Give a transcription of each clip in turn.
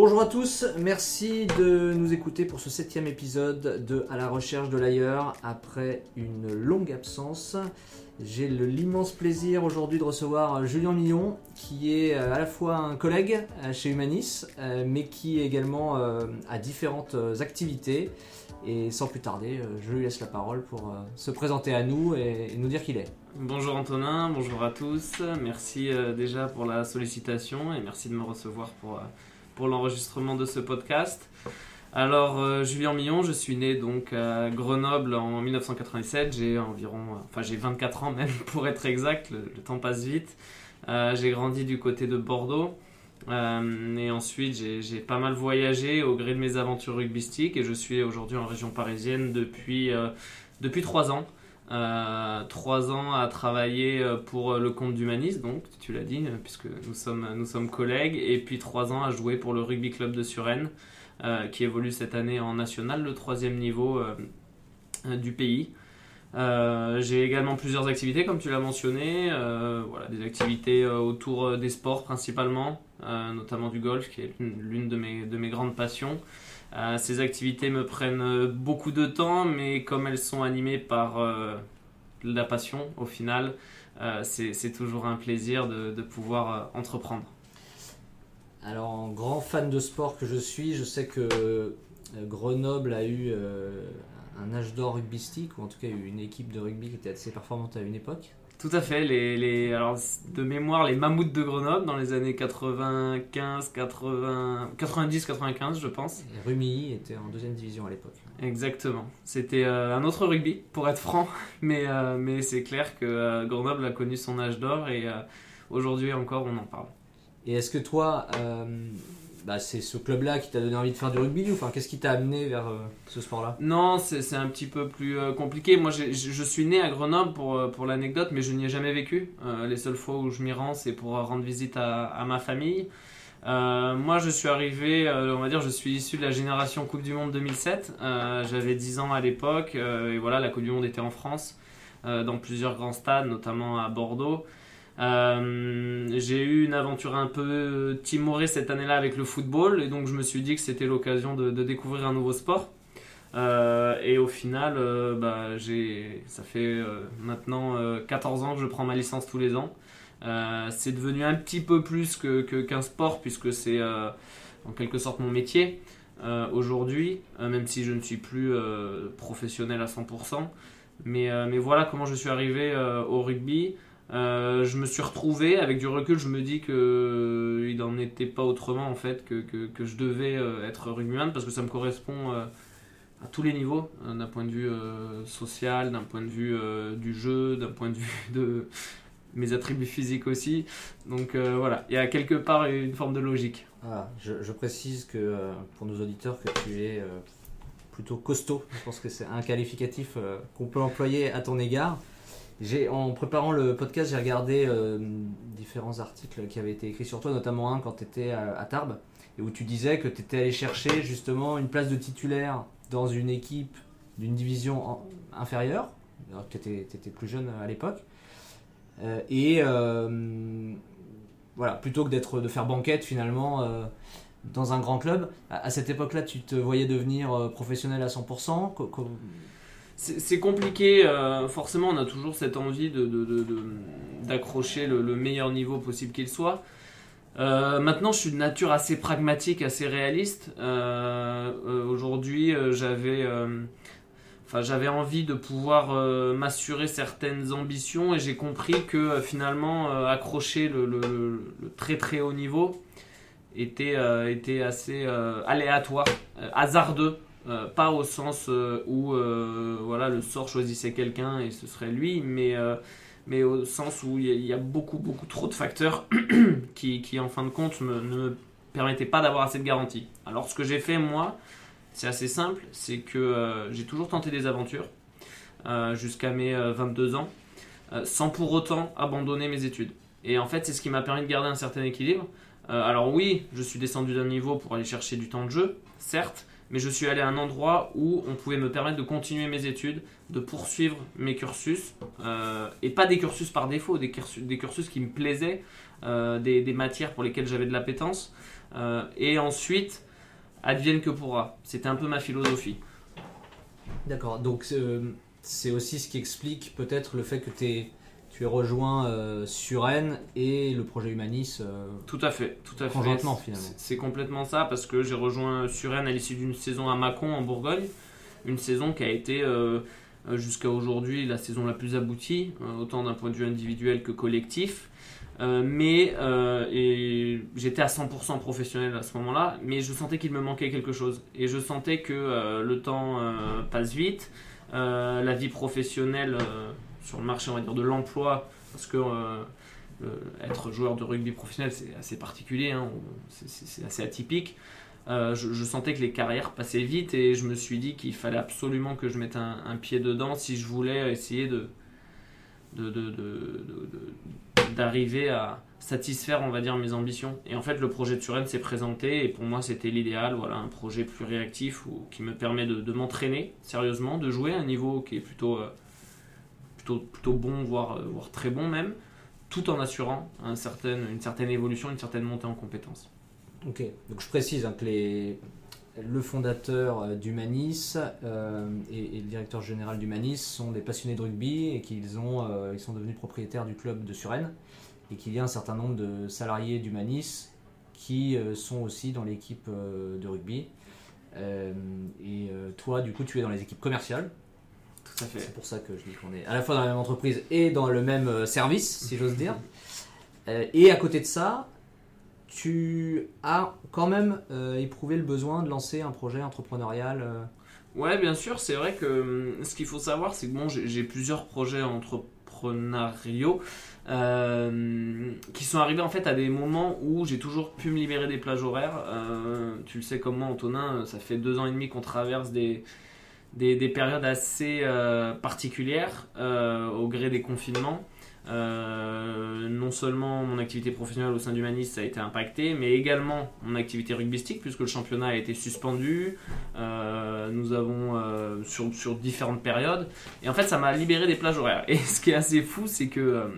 Bonjour à tous, merci de nous écouter pour ce septième épisode de À la recherche de l'ailleurs après une longue absence. J'ai l'immense plaisir aujourd'hui de recevoir Julien Millon, qui est euh, à la fois un collègue euh, chez Humanis, euh, mais qui également a différentes activités. Et sans plus tarder, je lui laisse la parole pour se présenter à nous et, nous dire qui il est. Bonjour Antonin, bonjour à tous. Merci déjà pour la sollicitation et merci de me recevoir pour, pour l'enregistrement de ce podcast. Alors, euh, Julien Millon, je suis né donc à Grenoble en 1997. J'ai environ, euh, enfin j'ai 24 ans même pour être exact, le, temps passe vite. Euh, j'ai grandi du côté de Bordeaux. Et ensuite, j'ai pas mal voyagé au gré de mes aventures rugbystiques et je suis aujourd'hui en région parisienne depuis, depuis 3 ans. Euh, trois ans à travailler euh, pour euh, le compte d'Humanis, donc tu l'as dit, puisque nous sommes, collègues, et puis trois ans à jouer pour le rugby club de Suresnes, qui évolue cette année en national, le troisième niveau du pays. J'ai également plusieurs activités, comme tu l'as mentionné, voilà, des activités autour des sports principalement, notamment du golf, qui est l'une- de mes grandes passions. Euh, ces activités me prennent euh, beaucoup de temps, mais comme elles sont animées par euh, la passion, au final, c'est toujours un plaisir de, de pouvoir entreprendre. Alors, en grand fan de sport que je suis, je sais que Grenoble a eu un âge d'or rugbystique, ou en tout cas une équipe de rugby qui était assez performante à une époque. Tout à fait, les, les, alors, de mémoire, les mammouths de Grenoble dans les années 95, 80, 90, 95, je pense. Et Rumilly était en deuxième division à l'époque. Exactement. C'était euh, un autre rugby, pour être franc, mais, euh, mais c'est clair que euh, Grenoble a connu son âge d'or et aujourd'hui encore on en parle. Et est-ce que toi, bah, c'est ce club-là qui t'a donné envie de faire du rugby ou enfin, qu'est-ce qui t'a amené vers euh, ce sport-là? Non, c'est un petit peu plus euh, compliqué. Moi, je je suis né à Grenoble pour, euh, pour l'anecdote, mais je n'y ai jamais vécu. Les seules fois où je m'y rends, c'est pour rendre visite à, à ma famille. Moi, je suis arrivé, on va dire, je suis issu de la génération Coupe du Monde 2007. Euh, J'avais 10 ans à l'époque, et voilà, la Coupe du Monde était en France, dans plusieurs grands stades, notamment à Bordeaux. Euh, j'ai eu une aventure un peu timorée cette année-là avec le football, et donc je me suis dit que c'était l'occasion de- découvrir un nouveau sport. Euh, et au final, euh, bah, ça fait maintenant euh, 14 ans que je prends ma licence tous les ans. C'est devenu un petit peu plus que, que- qu'un sport puisque c'est en quelque sorte mon métier aujourd'hui, même si je ne suis plus professionnel à 100%. Mais, mais voilà comment je suis arrivé au rugby. Euh, je me suis retrouvé, avec du recul, je me dis que euh, il n'en était pas autrement en fait, que, que, je devais euh, être rugbyman parce que ça me correspond à tous les niveaux, d'un point de vue social, d'un point de vue du jeu, d'un point de vue de mes attributs physiques aussi. Donc voilà, il y a quelque part une forme de logique. Voilà, je, je précise que pour nos auditeurs que tu es plutôt costaud. Je pense que c'est un qualificatif qu'on peut employer à ton égard. J'ai, en préparant le podcast, j'ai regardé euh, différents articles qui avaient été écrits sur toi, notamment un quand tu étais à, Tarbes, et où tu disais que tu étais allé chercher justement une place de titulaire dans une équipe d'une division inférieure, alors que tu étais, plus jeune à l'époque. Euh, et euh, voilà, plutôt que d'être de faire banquette finalement dans un grand club, à, cette époque-là, tu te voyais devenir professionnel à 100%. co- co- C'est compliqué, euh, forcément on a toujours cette envie de, de- d'accrocher le, le meilleur niveau possible qu'il soit. Euh, maintenant je suis de nature assez pragmatique, assez réaliste. Euh, Aujourd'hui j'avais enfin, j'avais envie de pouvoir m'assurer certaines ambitions et j'ai compris que finalement accrocher le, le- très très haut niveau était, était assez aléatoire, hasardeux. Euh, pas au sens euh, où euh, voilà, le sort choisissait quelqu'un et ce serait lui, mais, mais au sens où il y, a- beaucoup, beaucoup trop de facteurs qui, qui, en fin de compte, me- ne me permettaient pas d'avoir assez de garantie. Alors, ce que j'ai fait, moi, c'est assez simple c'est que j'ai toujours tenté des aventures jusqu'à mes euh, 22 ans, sans pour autant abandonner mes études. Et en fait, c'est ce qui m'a permis de garder un certain équilibre. Alors, oui, je suis descendu d'un niveau pour aller chercher du temps de jeu, certes, mais je suis allé à un endroit où on pouvait me permettre de continuer mes études, de poursuivre mes cursus, euh, et pas des cursus par défaut, des cursus, des cursus qui me plaisaient, euh, des, matières pour lesquelles j'avais de l'appétence, euh, et ensuite, advienne que pourra. C'était un peu ma philosophie. D'accord, donc c'est aussi ce qui explique peut-être le fait que t'es- tu aies rejoint euh, Suren et le projet Humanis. euh, Tout à fait, tout à fait. Conjointement, finalement. C'est complètement ça parce que j'ai rejoint Suresnes à l'issue d'une saison à Mâcon en Bourgogne, une saison qui a été euh, euh, jusqu'à aujourd'hui la saison la plus aboutie, euh, autant d'un point de vue individuel que collectif. Euh, mais euh, j'étais à 100% professionnel à ce moment-là, mais je sentais qu'il me manquait quelque chose et je sentais que euh, le temps euh, passe vite, euh, la vie professionnelle euh, sur le marché on va dire de l'emploi parce que euh, le- être joueur de rugby professionnel, c'est assez particulier, hein, c'est- assez atypique. Euh, je, sentais que les carrières passaient vite et je me suis dit qu'il fallait absolument que je mette un, pied dedans si je voulais essayer de d'arriver à satisfaire, on va dire, mes ambitions. Et en fait, le projet de Suren s'est présenté et pour moi, c'était l'idéal. Voilà, un projet plus réactif ou, qui me permet de, m'entraîner sérieusement, de jouer à un niveau qui est plutôt, euh, plutôt, plutôt bon, voire, euh, voire très bon même, tout en assurant une certaine évolution, une certaine montée en compétences. Ok, donc je précise hein, que le fondateur euh, d'Humanis euh, et, et le directeur général d'Humanis sont des passionnés de rugby et qu'ils ont, euh, ils sont devenus propriétaires du club de Suresnes et qu'il y a un certain nombre de salariés d'Humanis qui euh, sont aussi dans l'équipe euh, de rugby. Euh, et euh, toi, du coup, tu es dans les équipes commerciales. Tout à fait. C'est pour ça que je dis qu'on est à la fois dans la même entreprise et dans le même euh, service, si j'ose dire. Euh, et à côté de ça, tu as quand même euh, éprouvé le besoin de lancer un projet entrepreneurial. Ouais, bien sûr, c'est vrai que hum, ce qu'il faut savoir, c'est que bon, j'ai j'ai plusieurs projets entrepreneuriaux euh, qui sont arrivés en fait à des moments où j'ai toujours pu me libérer des plages horaires. Euh, tu le sais comme moi, Antonin, ça fait deux ans et demi qu'on traverse des, des, des périodes assez euh, particulières euh, au gré des confinements. Euh, non seulement mon activité professionnelle au sein d'Humanis a été impactée, mais également mon activité rugbystique, puisque le championnat a été suspendu. Nous avons sur, sur différentes périodes. Et en fait, ça m'a libéré des plages horaires. Et ce qui est assez fou, c'est que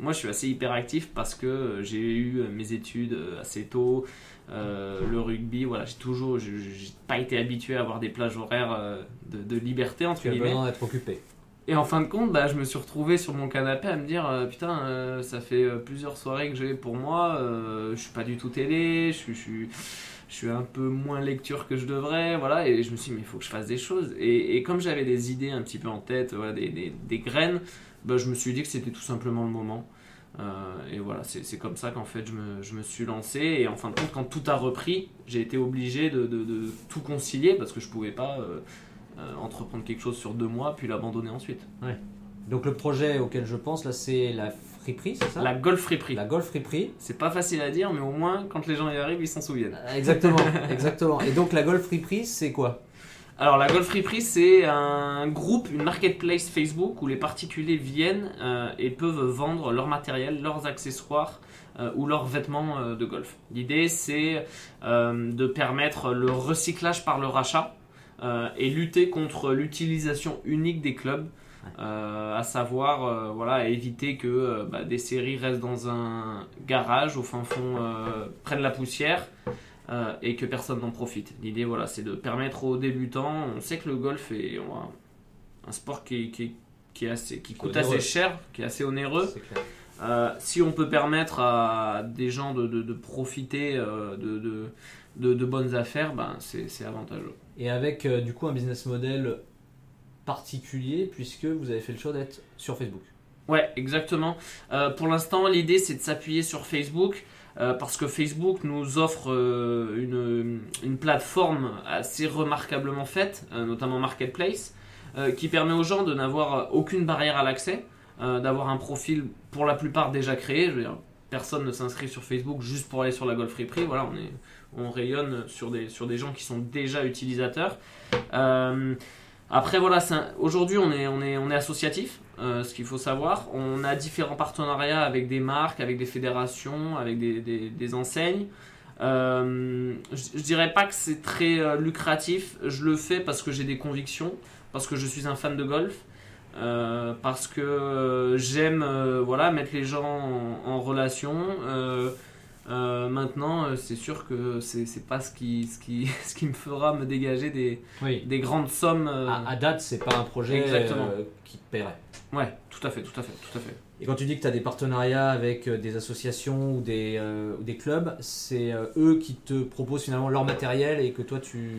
moi, je suis assez hyperactif parce que j'ai eu mes études assez tôt. Euh, le rugby, voilà, j'ai toujours, j'ai pas été habitué à avoir des plages horaires euh, de, de liberté entre tu guillemets. besoin d'être occupé. Et en fin de compte, bah, je me suis retrouvé sur mon canapé à me dire euh, Putain, euh, ça fait plusieurs soirées que j'ai pour moi, je suis pas du tout télé, je suis, je, suis, je suis un peu moins lecture que je devrais, voilà. Et je me suis dit Mais il faut que je fasse des choses. Et, et comme j'avais des idées un petit peu en tête, voilà, des, des, des graines, bah, je me suis dit que c'était tout simplement le moment. Euh, et voilà, c'est comme ça qu'en fait je me, je me suis lancé. Et en fin de compte, quand tout a repris, j'ai été obligé de, de- de tout concilier parce que je pouvais pas. euh, euh, entreprendre quelque chose sur deux mois puis l'abandonner ensuite. Donc le projet auquel je pense là, c'est la friperie, c'est ça? La Golf Friperie. La Golf Friperie. C'est pas facile à dire, mais au moins quand les gens y arrivent, ils s'en souviennent. Exactement, exactement. Et donc la Golf Friperie, c'est quoi? Alors la Golf Friperie, c'est un groupe, une marketplace Facebook où les particuliers viennent euh, et peuvent vendre leur matériel, leurs accessoires euh, ou leurs vêtements euh, de golf. L'idée, c'est de permettre le recyclage par le rachat et lutter contre l'utilisation unique des clubs. À savoir voilà éviter que bah, des séries restent dans un garage au fin fond prennent la poussière euh, et que personne n'en profite. L'idée, voilà, c'est de permettre aux débutants. On sait que le golf est un, un sport qui, qui, qui, est assez, qui coûte onéreux. assez cher, qui est assez onéreux. Euh, si on peut permettre à des gens de, de- de profiter euh, de, de, bonnes affaires, ben c'est c'est avantageux. Et avec euh, du coup un business model particulier puisque vous avez fait le choix d'être sur Facebook. Ouais, exactement. Euh, pour l'instant, l'idée c'est de s'appuyer sur Facebook euh, parce que Facebook nous offre euh, une, une plateforme assez remarquablement faite, euh, notamment Marketplace, qui permet aux gens de n'avoir aucune barrière à l'accès, d'avoir un profil pour la plupart déjà créé. Je veux dire, personne ne s'inscrit sur Facebook juste pour aller sur la Golf Friperie. Voilà, on, on rayonne sur des, sur des gens qui sont déjà utilisateurs. Après, voilà, aujourd'hui on est, on, est, on est associatif, euh, ce qu'il faut savoir. On a différents partenariats avec des marques, avec des fédérations, avec des, des- enseignes. Euh, je, je dirais pas que c'est très euh, lucratif. Je le fais parce que j'ai des convictions, parce que je suis un fan de golf, parce que j'aime voilà mettre les gens en, en relation. Euh, maintenant, euh, c'est sûr que c'est c'est pas ce qui, ce, qui, ce qui me fera me dégager des, Oui. des grandes sommes. euh, À, à date, c'est pas un projet qui te paierait. Ouais, tout à fait, tout à fait, tout à fait. Et quand tu dis que tu as des partenariats avec euh, des associations ou des, euh, ou des clubs, c'est euh, eux qui te proposent finalement leur matériel et que toi tu.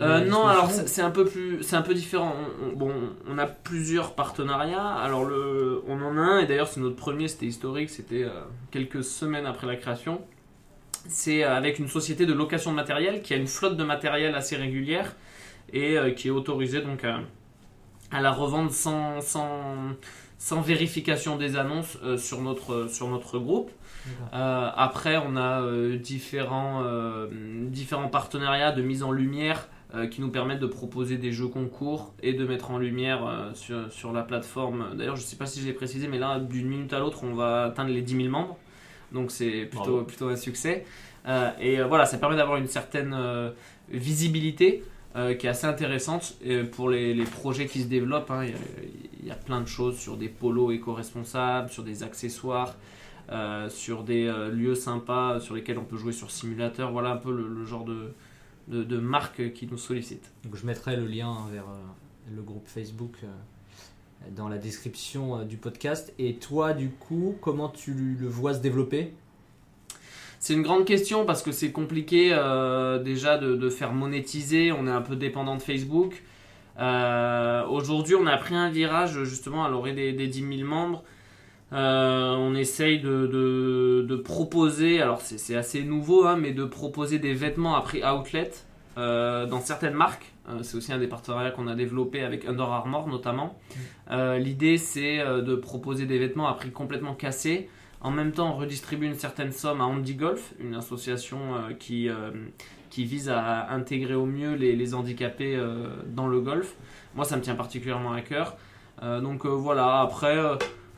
Euh, non, alors c'est un peu plus, c'est un peu différent. On, on- bon, on a plusieurs partenariats. Alors le, on en a un et d'ailleurs c'est notre premier, c'était historique, c'était quelques semaines après la création. C'est avec une société de location de matériel qui a une flotte de matériel assez régulière et qui est autorisée donc à, à la revendre sans, sans, sans vérification des annonces euh, sur notre sur notre groupe. Euh, après, on a euh, différents, euh, différents partenariats de mise en lumière euh, qui nous permettent de proposer des jeux concours et de mettre en lumière euh, sur, sur la plateforme. D'ailleurs, je ne sais pas si j'ai précisé, mais là, d'une minute à l'autre, on va atteindre les 10 000 membres. Donc, c'est plutôt, Bravo. plutôt un succès. Euh, et euh, voilà, ça permet d'avoir une certaine euh, visibilité. Euh, qui est assez intéressante et pour les, projets qui se développent. hein. Il y, a- plein de choses sur des polos éco-responsables, sur des accessoires, euh, sur des euh, lieux sympas sur lesquels on peut jouer sur simulateur. Voilà un peu le, genre de, de, marque qui nous sollicite. Je mettrai le lien vers euh, le groupe Facebook euh, dans la description euh, du podcast. Et toi, du coup, comment tu le vois se développer? C'est une grande question parce que c'est compliqué euh, déjà de, de faire monétiser. On est un peu dépendant de Facebook. Euh, Aujourd'hui, on a pris un virage justement à l'orée des, des 10 000 membres. Euh, on essaye de, de- de proposer, alors c'est assez nouveau, hein, mais de proposer des vêtements à prix outlet dans certaines marques. C'est aussi un des partenariats qu'on a développé avec Under Armour notamment. Euh, L'idée c'est de proposer des vêtements à prix complètement cassé. En même temps, on redistribue une certaine somme à Handy Golf, une association euh, qui, euh, qui vise à intégrer au mieux les, les handicapés euh, dans le golf. Moi, ça me tient particulièrement à cœur. Donc voilà, après,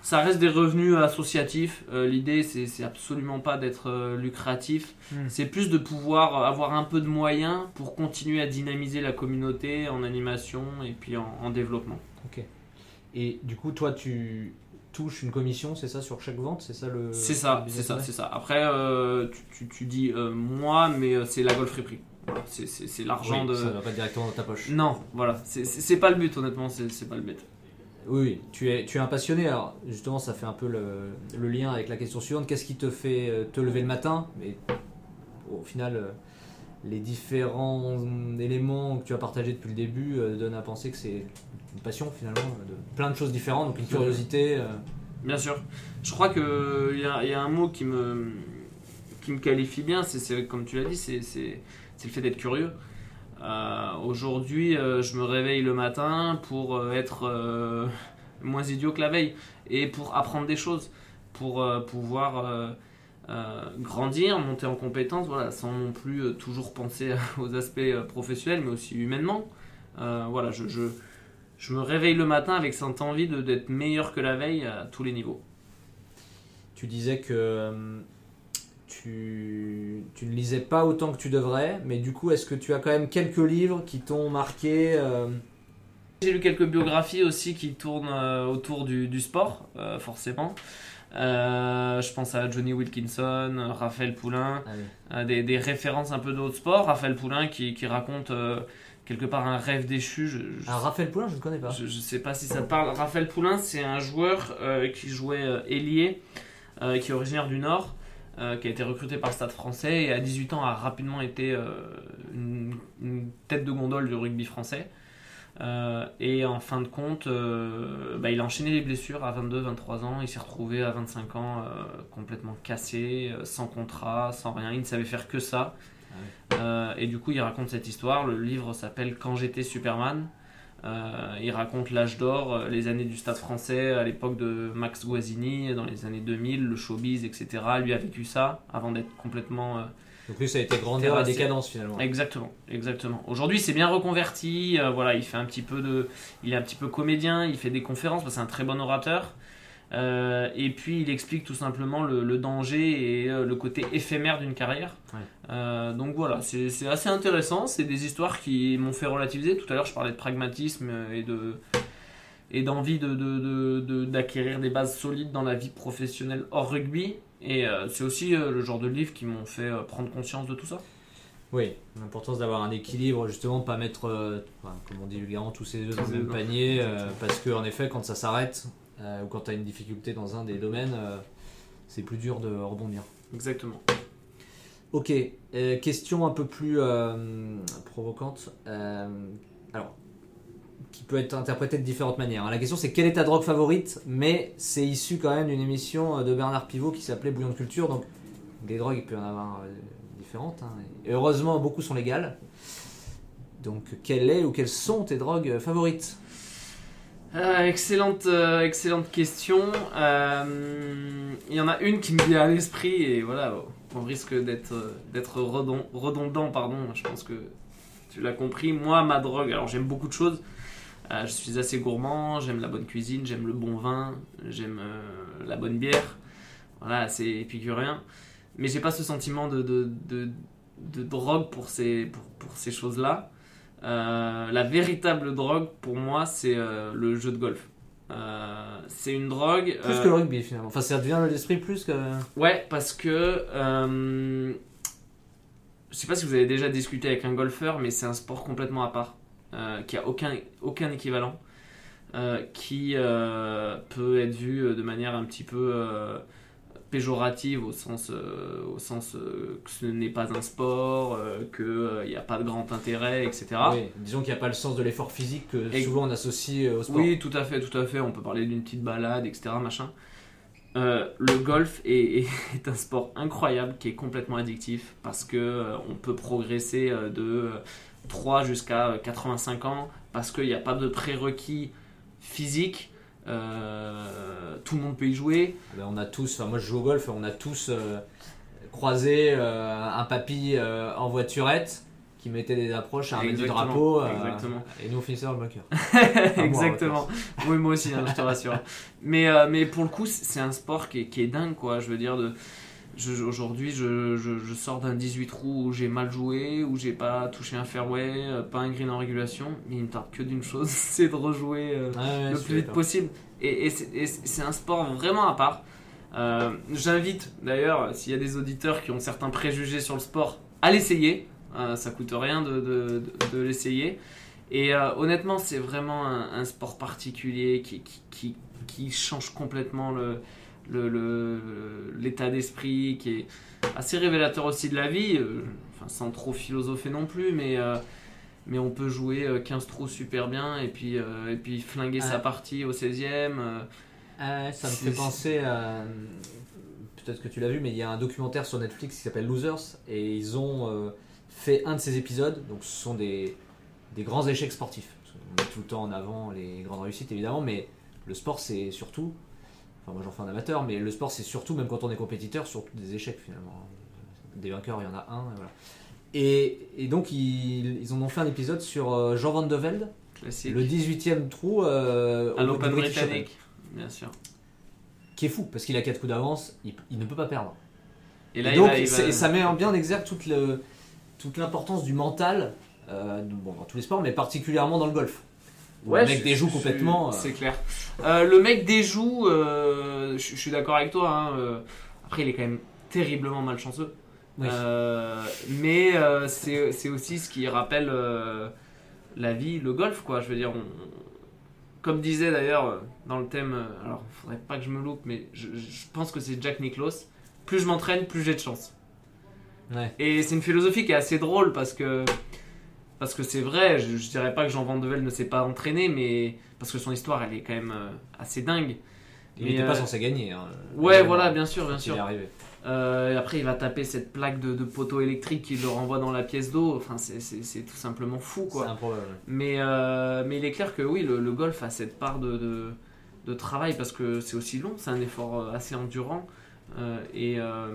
ça reste des revenus associatifs. Euh, L'idée, c'est absolument pas d'être euh, lucratif. Hmm. C'est plus de pouvoir avoir un peu de moyens pour continuer à dynamiser la communauté en animation et puis en, en développement. Et du coup, toi, tu touches une commission, c'est ça, sur chaque vente C'est ça le. C'est ça, c'est ça, c'est ça. Après, euh, tu, tu- tu dis euh, moi, mais euh, c'est la Golf Voilà, c'est- l'argent Oui, de. Ça va pas directement dans ta poche. Non, voilà, c'est- pas le but, honnêtement, c'est pas le but. Oui, oui, tu es, tu es un passionné. Alors, justement, ça fait un peu le, le lien avec la question suivante. Qu'est-ce qui te fait te lever le matin? Mais au final, les différents éléments que tu as partagés depuis le début euh, donnent à penser que c'est une passion, finalement, de plein de choses différentes. Donc, une curiosité. euh, Bien sûr. Je crois qu'il y a, y a un mot qui me, qui me qualifie bien, c'est- c'est comme tu l'as dit, c'est c'est- c'est le fait d'être curieux. Euh, Aujourd'hui, euh, je me réveille le matin pour euh, être euh, moins idiot que la veille et pour apprendre des choses, pour euh, pouvoir euh, euh, grandir, monter en compétences, voilà, sans non plus euh, toujours penser aux aspects euh, professionnels, mais aussi humainement. Euh, voilà, je, je, je me réveille le matin avec cette envie d'être meilleur que la veille à tous les niveaux. tu disais que euh, tu, tu ne lisais pas autant que tu devrais, mais du coup, est-ce que tu as quand même quelques livres qui t'ont marqué euh, J'ai lu quelques biographies aussi qui tournent euh, autour du, du sport, euh, forcément. Euh, je pense à Johnny Wilkinson, Raphaël Poulain, ah oui. euh, des, des références un peu d'autres sports. Raphaël Poulain qui, qui raconte euh, quelque part un rêve déchu. Je, je, Ah, Raphaël Poulain, je ne connais pas. je, je sais pas si ça te parle. Raphaël Poulain, c'est un joueur euh, qui jouait euh, ailier, euh, qui est originaire du Nord, euh, qui a été recruté par le Stade français et à 18 ans a rapidement été euh, une, une tête de gondole du rugby français. Euh, et en fin de compte, euh, bah, il a enchaîné les blessures à 22-23 ans. Il s'est retrouvé à 25 ans euh, complètement cassé, sans contrat, sans rien. Il ne savait faire que ça. Euh, et du coup, il raconte cette histoire. Le livre s'appelle Quand j'étais Superman. Il raconte l'âge d'or, les années du stade français à l'époque de Max Guazzini, dans les années 2000, le showbiz, etc. Lui a vécu ça avant d'être complètement. Donc lui, ça a été grandeur et décadence finalement. Exactement, exactement. Aujourd'hui, c'est bien reconverti. euh, voilà, il fait un petit peu de, il est un petit peu comédien. Il fait des conférences. c'est un très bon orateur. Euh, et puis il explique tout simplement le, le danger et euh, le côté éphémère d'une carrière. Ouais. Euh, donc voilà, c'est assez intéressant. C'est des histoires qui m'ont fait relativiser. Tout à l'heure, je parlais de pragmatisme et de et d'envie de, de- de- de- d'acquérir des bases solides dans la vie professionnelle hors rugby. Et euh, c'est aussi euh, le genre de livres qui m'ont fait euh, prendre conscience de tout ça. Oui, l'importance d'avoir un équilibre, justement, pas mettre, euh, enfin, comme on dit vulgairement, tous ses œufs dans le même panier, euh, parce que en effet, quand ça s'arrête, euh, ou quand tu as une difficulté dans un des domaines, c'est plus dur de rebondir. Exactement. Ok, question un peu plus provocante. alors, qui peut être interprétée de différentes manières. La question c'est quelle est ta drogue favorite Mais c'est issu quand même d'une émission euh, de Bernard Pivot qui s'appelait Bouillon de culture. Donc, des drogues, il peut y en avoir euh, différentes. hein. Heureusement, beaucoup sont légales. Donc, quelle est ou quelles sont tes drogues favorites? Euh, excellente, euh, excellente question. Il y en a une qui me vient à l'esprit et voilà, on risque d'être d'être redon- redondant, pardon. Je pense que tu l'as compris. Moi, ma drogue, alors j'aime beaucoup de choses. Euh, je suis assez gourmand, j'aime la bonne cuisine, j'aime le bon vin, j'aime euh, la bonne bière. Voilà, c'est épicurien. Mais j'ai pas ce sentiment de, de, de, de drogue pour ces, pour, pour ces choses-là. Euh, la véritable drogue pour moi, c'est euh, le jeu de golf. Euh, c'est une drogue. Plus que le rugby finalement. Enfin, ça devient l'esprit plus que. Ouais, parce que. je sais pas si vous avez déjà discuté avec un golfeur, mais c'est un sport complètement à part, qui a aucun, aucun équivalent, euh, qui euh, peut être vu euh, de manière un petit peu euh, péjorative au sens, euh, au sens euh, que ce n'est pas un sport, euh, qu'il n'y a pas de grand intérêt, etc. Oui, disons qu'il n'y a pas le sens de l'effort physique que Et- souvent on associe euh, au sport. Oui, tout à fait, tout à fait. On peut parler d'une petite balade, etc. Machin. Euh, le golf est, est- un sport incroyable qui est complètement addictif parce que euh, on peut progresser euh, de euh, 3 jusqu'à euh, 85 ans parce qu'il n'y a pas de prérequis physiques. Euh, tout le monde peut y jouer. Ben, on a tous, enfin moi je joue au golf, on a tous euh, croisé euh, un papy euh, en voiturette qui mettait des approches à un du drapeau euh, et nous on finissait dans le bunker. Exactement. Oui, moi aussi, hein, je te rassure. Mais, euh, mais pour le coup, c'est un sport qui est, qui est dingue, quoi. Je veux dire, de, aujourd'hui, je, je- je sors d'un 18 trous où j'ai mal joué, où j'ai pas touché un fairway, euh, pas un green en régulation. Mais il me tarde que d'une chose, c'est de rejouer euh, ouais, le plus vite possible. Et, et c'est un sport vraiment à part. Euh, J'invite d'ailleurs, s'il y a des auditeurs qui ont certains préjugés sur le sport, à l'essayer. Euh, ça coûte rien de, de- de- de l'essayer. Et honnêtement, c'est vraiment un, un sport particulier qui, qui, qui, qui change complètement le- l'état d'esprit, qui est assez révélateur aussi de la vie, euh, enfin, sans trop philosopher non plus, mais, euh, mais on peut jouer euh, 15 trous super bien et puis, euh, et puis flinguer Ah. sa partie au 16e. euh, Ah, ça me fait penser à. Peut-être que tu l'as vu, mais il y a un documentaire sur Netflix qui s'appelle Losers et ils ont euh, fait un de ces épisodes. Donc ce sont des, des grands échecs sportifs. On met tout le temps en avant les grandes réussites évidemment, mais le sport c'est surtout. Enfin, moi j'en fais un amateur, mais le sport c'est surtout, même quand on est compétiteur, surtout des échecs finalement. Des vainqueurs, il y en a un. Et, voilà. et, et donc ils, ils en ont fait un épisode sur euh, Jean Van de Velde, classique. le 18ème trou euh, à l'Open britannique, bien sûr. qui est fou parce qu'il a 4 coups d'avance, il, il ne peut pas perdre. Et Et là, il donc va- il va- c'est- ça met en bien en exergue toute, le- toute l'importance du mental euh, bon, dans tous les sports, mais particulièrement dans le golf. Où Ouais, le mec déjoue complètement. euh, C'est clair. Euh, le mec déjoue, euh, je suis d'accord avec toi. hein, euh, après, il est quand même terriblement malchanceux. oui. Mais c'est aussi ce qui rappelle la vie, le golf, quoi. Je veux dire, on- comme disait d'ailleurs dans le thème, alors faudrait pas que je me loupe, mais je, je pense que c'est Jack Nicklaus. Plus je m'entraîne, plus j'ai de chance. Ouais. Et c'est une philosophie qui est assez drôle parce que parce que c'est vrai, je, je dirais pas que Jean Vandevel ne s'est pas entraîné, mais parce que son histoire elle est quand même euh, assez dingue. il n'était euh, pas censé gagner. hein, Ouais, voilà, bien sûr, bien quand il sûr. est arrivé. Euh, après, il va taper cette plaque de, de poteau électrique qui le renvoie dans la pièce d'eau. Enfin, c'est- c'est c'est tout simplement fou, C'est quoi. improbable. Mais, euh, mais il est clair que oui, le, le golf a cette part de, de, de travail parce que c'est aussi long, c'est un effort euh, assez endurant. euh, et euh,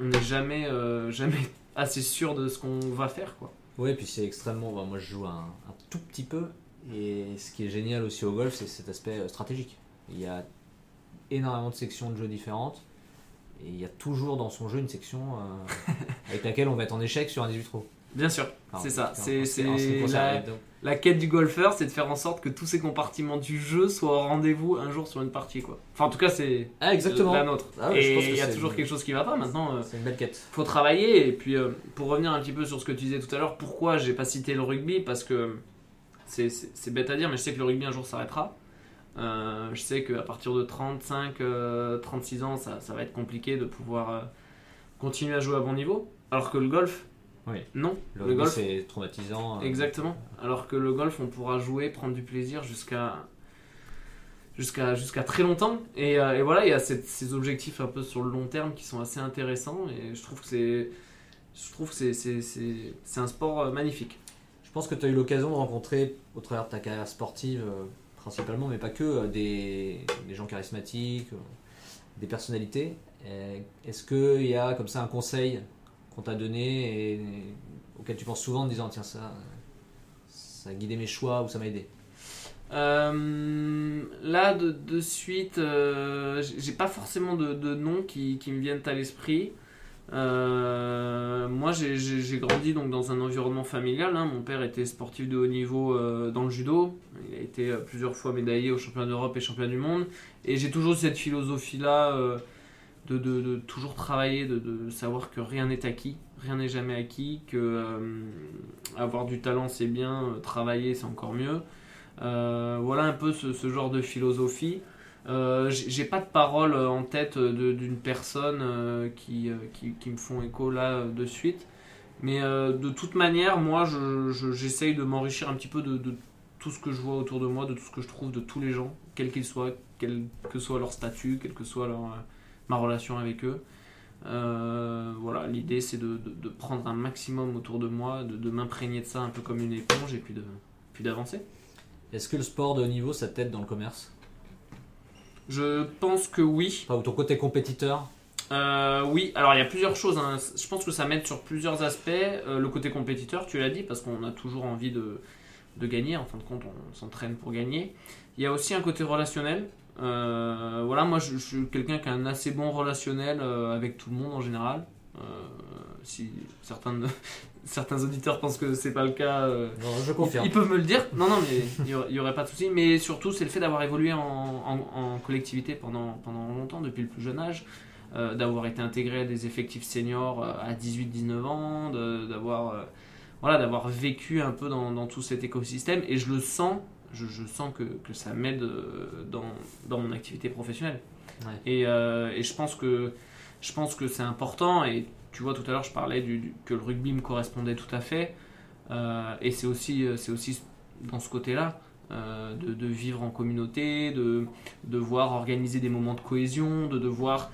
on n'est jamais, euh, jamais assez sûr de ce qu'on va faire, quoi. Oui, puis c'est extrêmement. bah, moi je joue un, un tout petit peu, et ce qui est génial aussi au golf, c'est cet aspect euh, stratégique. Il y a énormément de sections de jeux différentes. Et il y a toujours dans son jeu une section euh, avec laquelle on va être en échec sur un 18 trous. Bien sûr, c'est ça. C'est la, quête du golfeur, c'est de faire en sorte que tous ces compartiments du jeu soient au rendez-vous un jour sur une partie. quoi. Enfin, en tout cas, c'est Ah, exactement. la nôtre. Ah ouais, je pense et il y a toujours quelque chose qui va pas maintenant. euh, C'est une belle quête. faut travailler et puis euh, pour revenir un petit peu sur ce que tu disais tout à l'heure pourquoi j'ai pas cité le rugby? Parce que c'est- bête à dire mais je sais que le rugby un jour s'arrêtera Euh, je sais qu'à partir de 35 euh, 36 ans ça, ça va être compliqué de pouvoir continuer à jouer à bon niveau alors que le golf Oui. non Le, golf c'est traumatisant. euh, exactement alors que le golf on pourra jouer prendre du plaisir jusqu'à jusqu'à jusqu'à très longtemps et, euh, et voilà il y a cette- ces objectifs un peu sur le long terme qui sont assez intéressants et je trouve que c'est je trouve c'est- c'est un sport euh, magnifique Je pense que tu as eu l'occasion de rencontrer, au travers de ta carrière sportive, euh, principalement, mais pas que, des, des gens charismatiques, des personnalités. Est-ce qu'il y a comme ça un conseil qu'on t'a donné et, auquel tu penses souvent en disant tiens, ça, ça a guidé mes choix ou ça m'a aidé. Euh, là de, de suite euh, j'ai pas forcément de, de noms qui, qui me viennent à l'esprit. Euh, moi j'ai- grandi donc dans un environnement familial hein. mon père était sportif de haut niveau euh, dans le judo. Il a été plusieurs fois médaillé au championnat d'Europe et championnat du monde. Et j'ai toujours cette philosophie là de, de- toujours travailler de, de savoir que rien n'est acquis rien n'est jamais acquis que euh, avoir du talent c'est bien euh, travailler c'est encore mieux euh, voilà un peu ce, ce genre de philosophie. J'ai pas de parole en tête d'une personne qui, qui, qui me font écho là de suite. Mais de toute manière, moi, je- je- j'essaye de m'enrichir un petit peu de, de tout ce que je vois autour de moi, de tout ce que je trouve de tous les gens, quels qu'ils soient, quel que soit leur statut, quelle que soit leur, ma relation avec eux. Euh, voilà, l'idée c'est de, de- de prendre un maximum autour de moi, de, de m'imprégner de ça un peu comme une éponge et puis de puis d'avancer. Est-ce que le sport de haut niveau, ça t'aide dans le commerce? Je pense que oui. Enfin, ou ton côté compétiteur? Euh, oui, alors il y a plusieurs choses. hein. Je pense que ça m'aide sur plusieurs aspects. Euh, le côté compétiteur, tu l'as dit, parce qu'on a toujours envie de, de gagner. En fin de compte, on s'entraîne pour gagner. Il y a aussi un côté relationnel. Euh, voilà, moi je, je suis quelqu'un qui a un assez bon relationnel euh, avec tout le monde en général. Euh, si certains, de- certains auditeurs pensent que c'est pas le cas, Non, Je confirme. ils peuvent me le dire. Non, non, mais il y aurait- il y aurait pas de souci. Mais surtout, c'est le fait d'avoir évolué en, en- en collectivité pendant, pendant longtemps, depuis le plus jeune âge, euh, d'avoir été intégré à des effectifs seniors euh, à 18-19 ans, d'avoir euh, voilà, vécu un peu dans, dans tout cet écosystème. Et je le sens, je, je sens que, que ça m'aide euh, dans, dans mon activité professionnelle. Ouais. Et, euh, et je pense que je pense que c'est important. Et tu vois, tout à l'heure, je parlais du, du- que le rugby me correspondait tout à fait. Euh, et c'est aussi, c'est aussi dans ce côté-là, euh, de, de vivre en communauté, de devoir organiser des moments de cohésion, de devoir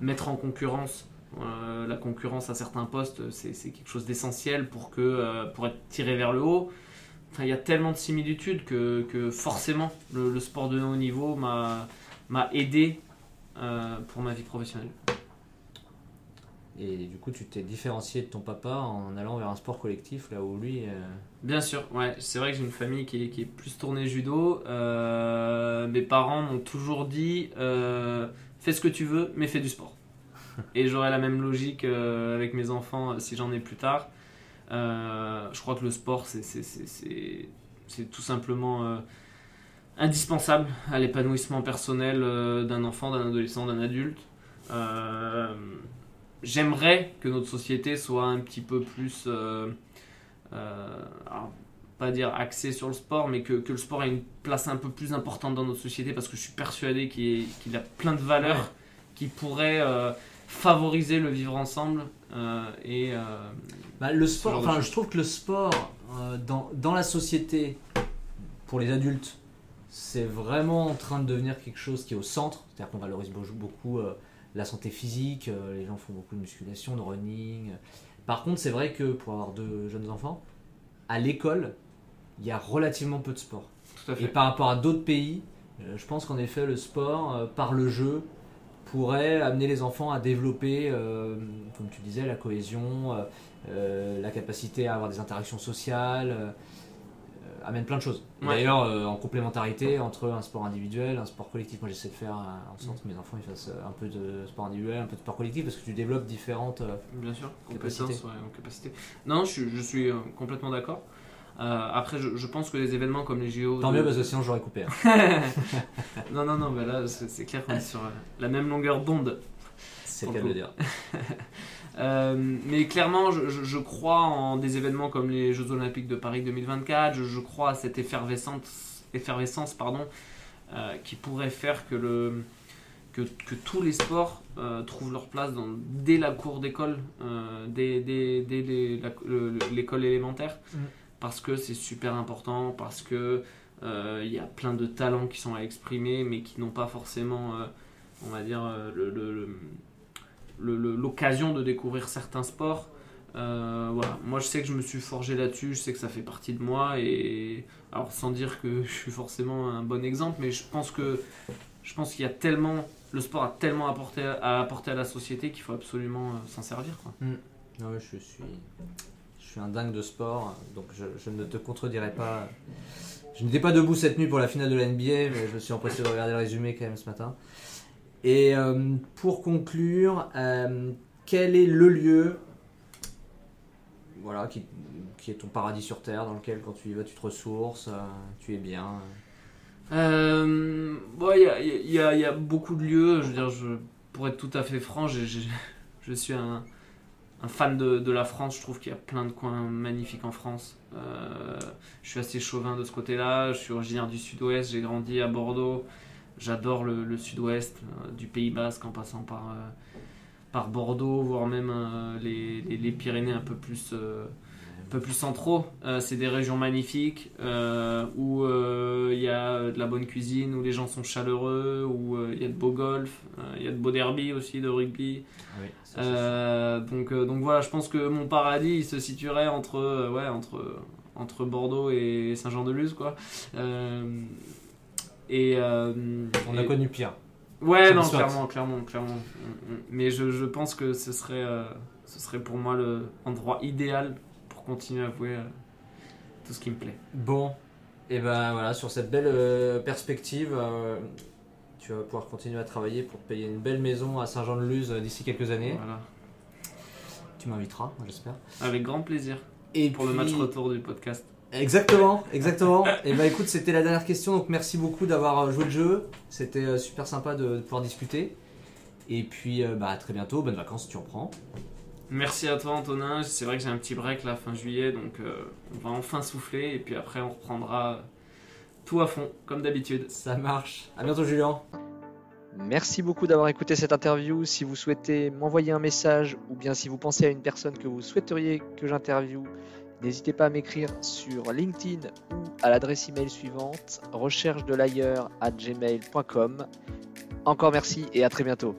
mettre en concurrence. euh, la concurrence à certains postes, c'est c'est quelque chose d'essentiel pour, que, euh, pour être tiré vers le haut. Enfin, il y a tellement de similitudes que, que forcément le, le sport de haut niveau m'a m'a aidé euh, pour ma vie professionnelle. Et du coup, tu t'es différencié de ton papa en allant vers un sport collectif, là où lui. euh, Bien sûr, ouais, c'est vrai que j'ai une famille qui est, qui est plus tournée judo. Euh, mes parents m'ont toujours dit euh, fais ce que tu veux, mais fais du sport. Et j'aurai la même logique avec mes enfants si j'en ai plus tard. Euh, je crois que le sport, c'est- tout simplement euh, indispensable à l'épanouissement personnel euh, d'un enfant, d'un adolescent, d'un adulte. J'aimerais que notre société soit un petit peu plus. alors, pas dire axé sur le sport, mais que, que le sport ait une place un peu plus importante dans notre société parce que je suis persuadé qu'il a plein de valeurs qui pourraient favoriser le vivre ensemble. euh, et euh, Bah, le sport, enfin, je trouve que le sport euh, dans, dans la société, pour les adultes, c'est vraiment en train de devenir quelque chose qui est au centre. C'est-à-dire qu'on valorise beau- beaucoup euh, la santé physique, euh, les gens font beaucoup de musculation, de running. Par contre, c'est vrai que pour avoir deux jeunes enfants, à l'école, il y a relativement peu de sport. tout à Et par rapport à d'autres pays, euh, je pense qu'en effet, le sport, par le jeu, pourrait amener les enfants à développer, euh, comme tu disais, la cohésion, euh, euh, la capacité à avoir des interactions sociales. amène plein de choses. Ouais. D'ailleurs, en complémentarité entre un sport individuel, un sport collectif, moi j'essaie de faire en sorte que mes enfants ils fassent un peu de sport individuel, un peu de sport collectif, parce que tu développes différentes. Bien sûr, Capacité. compétence, ouais, en capacité. Non, je, suis- je suis complètement d'accord. Euh, après, je, je pense que les événements comme les JO. Tant de- mieux parce que sinon j'aurais coupé. hein. non, non, non, bah là, c'est clair qu'on est sur euh, la même longueur d'onde. C'est le cas de le dire. Euh, mais clairement, je, je- je crois en des événements comme les Jeux Olympiques de Paris 2024. Je, je crois à cette effervescence, effervescence pardon, euh, qui pourrait faire que, le, que, que tous les sports euh, trouvent leur place dans, dès la cour d'école, euh, dès, dès- dès l'école élémentaire. Mm. Parce que c'est super important, parce que euh, il y a plein de talents qui sont à exprimer, mais qui n'ont pas forcément, euh, on va dire, euh, l'occasion de découvrir certains sports. Euh, voilà. Moi, je sais que je me suis forgé là-dessus, je sais que ça fait partie de moi. Et alors, sans dire que je suis forcément un bon exemple, mais je pense que je pense qu'il y a tellement, le sport a tellement apporté à apporter à la société qu'il faut absolument euh, s'en servir. Quoi. Ouais, je suis, suis un dingue de sport, donc je, ne te contredirai pas. Je n'étais pas debout cette nuit pour la finale de la NBA, mais je me suis empressé de regarder le résumé quand même ce matin. Et euh, pour conclure, euh, quel est le lieu voilà, qui, est ton paradis sur Terre, dans lequel quand tu y vas tu te ressources, euh, tu es bien? Euh, bon, il y il y a- il beaucoup de lieux. Je veux dire, pour être tout à fait franc, je suis un, un fan de, de la France. Je trouve qu'il y a plein de coins magnifiques en France. Euh, je suis assez chauvin de ce côté-là. Je suis originaire du Sud-Ouest. J'ai grandi à Bordeaux. J'adore le, Sud-Ouest, euh, du Pays Basque en passant par, euh, par Bordeaux, voire même les- les Pyrénées un peu plus. Un peu plus centraux. Euh, c'est des régions magnifiques euh, où euh, il y a de la bonne cuisine, où les gens sont chaleureux, où il y a de beau golf, il y a de beau derby aussi, de rugby. Oui, ça, c'est donc, donc voilà, je pense que mon paradis il se situerait entre, ouais, entre, entre Bordeaux et Saint-Jean-de-Luz. quoi. Et. On a connu pire. Ouais, non, le clairement, clairement, clairement. Mais je, je pense que ce serait, euh, ce serait pour moi l'endroit idéal pour continuer à jouer euh, tout ce qui me plaît. Bon, et ben voilà, sur cette belle euh, perspective, euh, tu vas pouvoir continuer à travailler pour te payer une belle maison à Saint-Jean-de-Luz d'ici quelques années. Voilà. Tu m'inviteras, j'espère. Avec grand plaisir Et pour le puis- match retour du podcast. Exactement, exactement. et ben écoute, c'était la dernière question, donc merci beaucoup d'avoir joué le jeu. C'était super sympa de, pouvoir discuter. Et puis bah, à très bientôt, bonnes vacances si tu en prends. Merci à toi, Antonin. C'est vrai que j'ai un petit break là, fin juillet, donc euh, on va enfin souffler et puis après on reprendra tout à fond, comme d'habitude. Ça marche. À bientôt, Julien. Merci beaucoup d'avoir écouté cette interview. Si vous souhaitez m'envoyer un message ou bien si vous pensez à une personne que vous souhaiteriez que j'interviewe, n'hésitez pas à m'écrire sur LinkedIn ou à l'adresse email suivante recherche de l'ailleurs à gmail.com. Encore merci et à très bientôt.